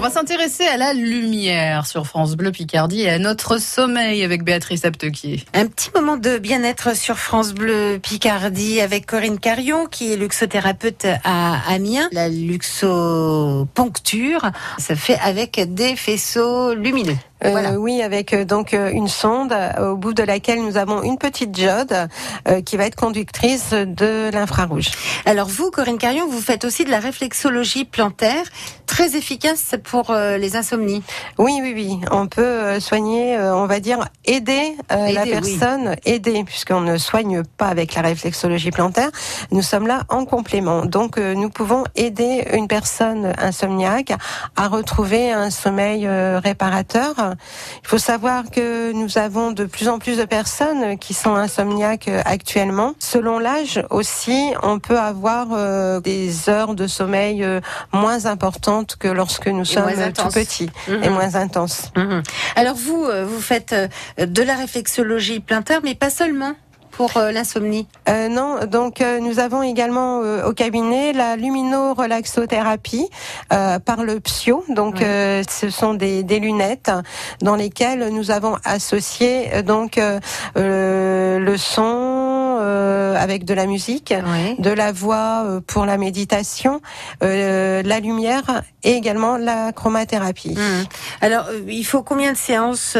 On va s'intéresser à la lumière sur France Bleu Picardie et à notre sommeil avec Béatrice Aptequier. Un petit moment de bien-être sur France Bleu Picardie avec Corinne Carion qui est luxothérapeute à Amiens. La luxoponcture, ça fait avec des faisceaux lumineux. Euh, voilà. oui, avec euh, donc euh, une sonde au bout de laquelle nous avons une petite diode euh, qui va être conductrice de l'infrarouge. Alors vous, Corinne Carion, vous faites aussi de la réflexologie plantaire, très efficace pour les insomnies. Oui, oui, oui. On peut soigner, on va dire, aider, aider la personne, oui. aider, puisqu'on ne soigne pas avec la réflexologie plantaire. Nous sommes là en complément. Donc nous pouvons aider une personne insomniaque à retrouver un sommeil réparateur il faut savoir que nous avons de plus en plus de personnes qui sont insomniaques actuellement. Selon l'âge aussi, on peut avoir euh, des heures de sommeil euh, moins importantes que lorsque nous et sommes tout petits mmh. et moins intenses. Mmh. Alors vous, euh, vous faites de la réflexologie plantaire, mais pas seulement pour euh, l'insomnie? Euh, Non, donc euh, nous avons également au cabinet la lumino-relaxothérapie par le Psio. Donc ce sont des, des, lunettes dans lesquelles nous avons associé donc le son avec de la musique, de la voix pour la méditation, la lumière et également la chromathérapie. Mmh. Alors il faut combien de séances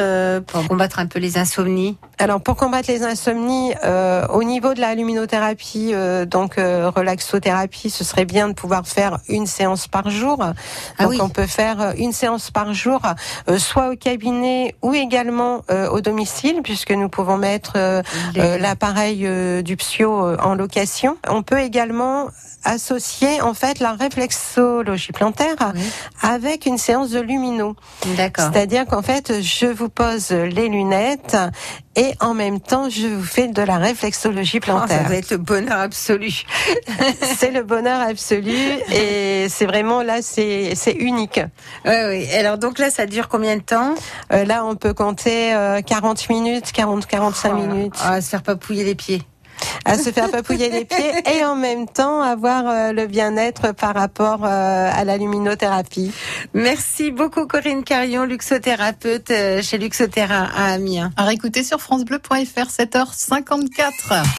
pour combattre un peu les insomnies? Alors pour combattre les insomnies, euh, au niveau de la luminothérapie, euh, donc euh, relaxothérapie, ce serait bien de pouvoir faire une séance par jour. Ah donc oui. on peut faire une séance par jour, soit au cabinet ou également au domicile, puisque nous pouvons mettre l'appareil du Psio en location. On peut également associer en fait la réflexologie plantaire oui. avec une séance de lumino. D'accord. C'est-à-dire qu'en fait, je vous pose les lunettes et en même temps, je vous fais de la réflexologie plantaire. Oh, ça va être le bonheur absolu. c'est le bonheur absolu et c'est vraiment là, c'est unique. Oui, oui. Alors donc là, ça dure combien de temps? Euh, Là, on peut compter euh, 40 minutes, 40, 45 oh, minutes. Oh, se faire papouiller les pieds à se faire papouiller les pieds et en même temps avoir euh, le bien-être par rapport euh, à la luminothérapie. Merci beaucoup Corinne Carion, luxothérapeute euh, chez Luxothéra à Amiens. À réécouter sur francebleu.fr 7h54.